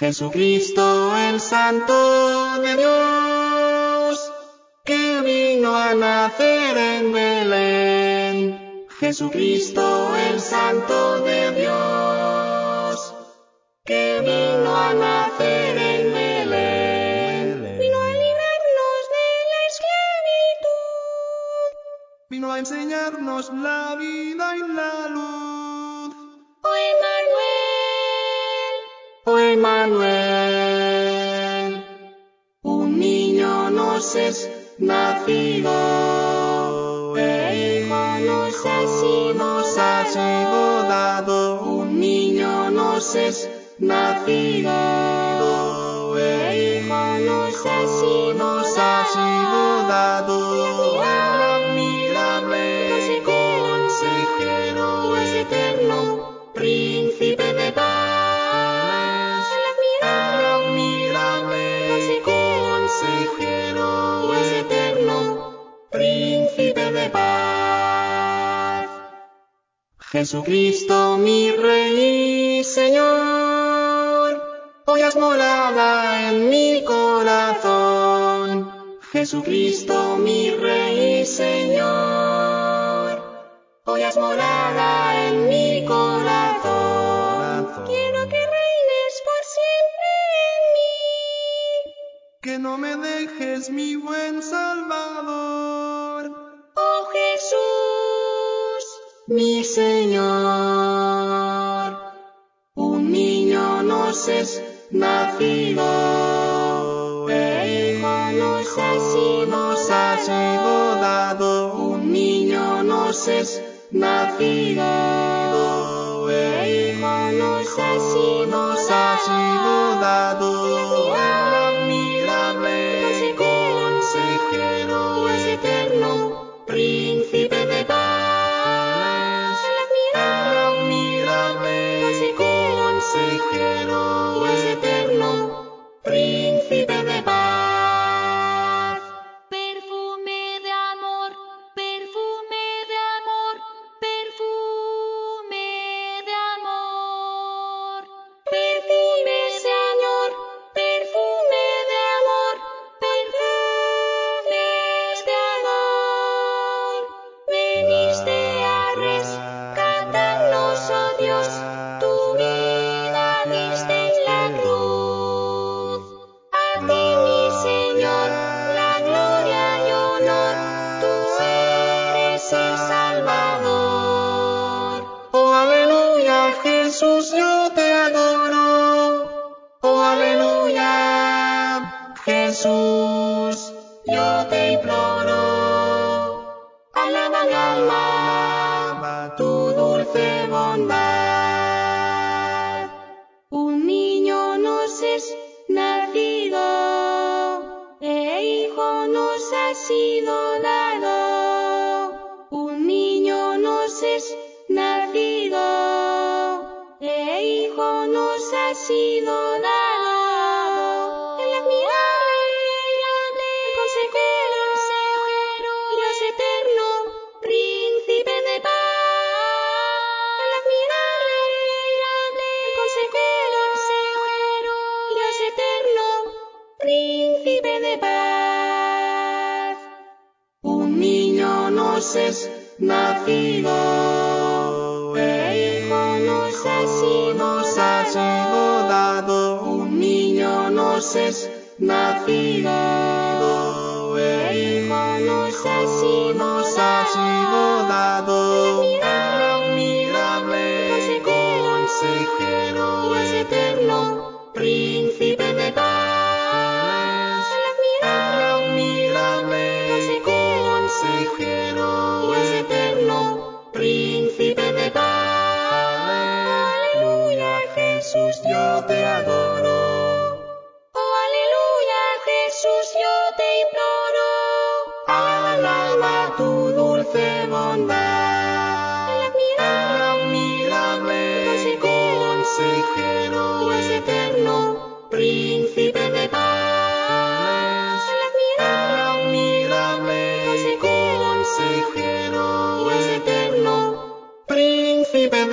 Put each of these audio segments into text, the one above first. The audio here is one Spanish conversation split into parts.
Jesucristo el Santo de Dios, que vino a nacer en Belén. Jesucristo el Santo de Dios, que vino a nacer en Belén. Vino a librarnos de la esclavitud. Vino a enseñarnos la vida y la luz. Emmanuel, un niño nos es nacido, e hijo nos ha sido dado, un niño nos es nacido, e hijo nos ha Jesucristo mi Rey y Señor, hoy has morada en mi corazón. Jesucristo mi Rey y Señor, hoy has morada en mi Señor. Un niño nos es nacido, e hijo nos ha sido, nos ha sido dado. Un niño nos es nacido, niño nos es nacido, e hijo nos ha sido, dado. Un niño nos es nacido, e hijo nos ha sido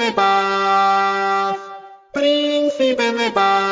de paz, príncipe de paz.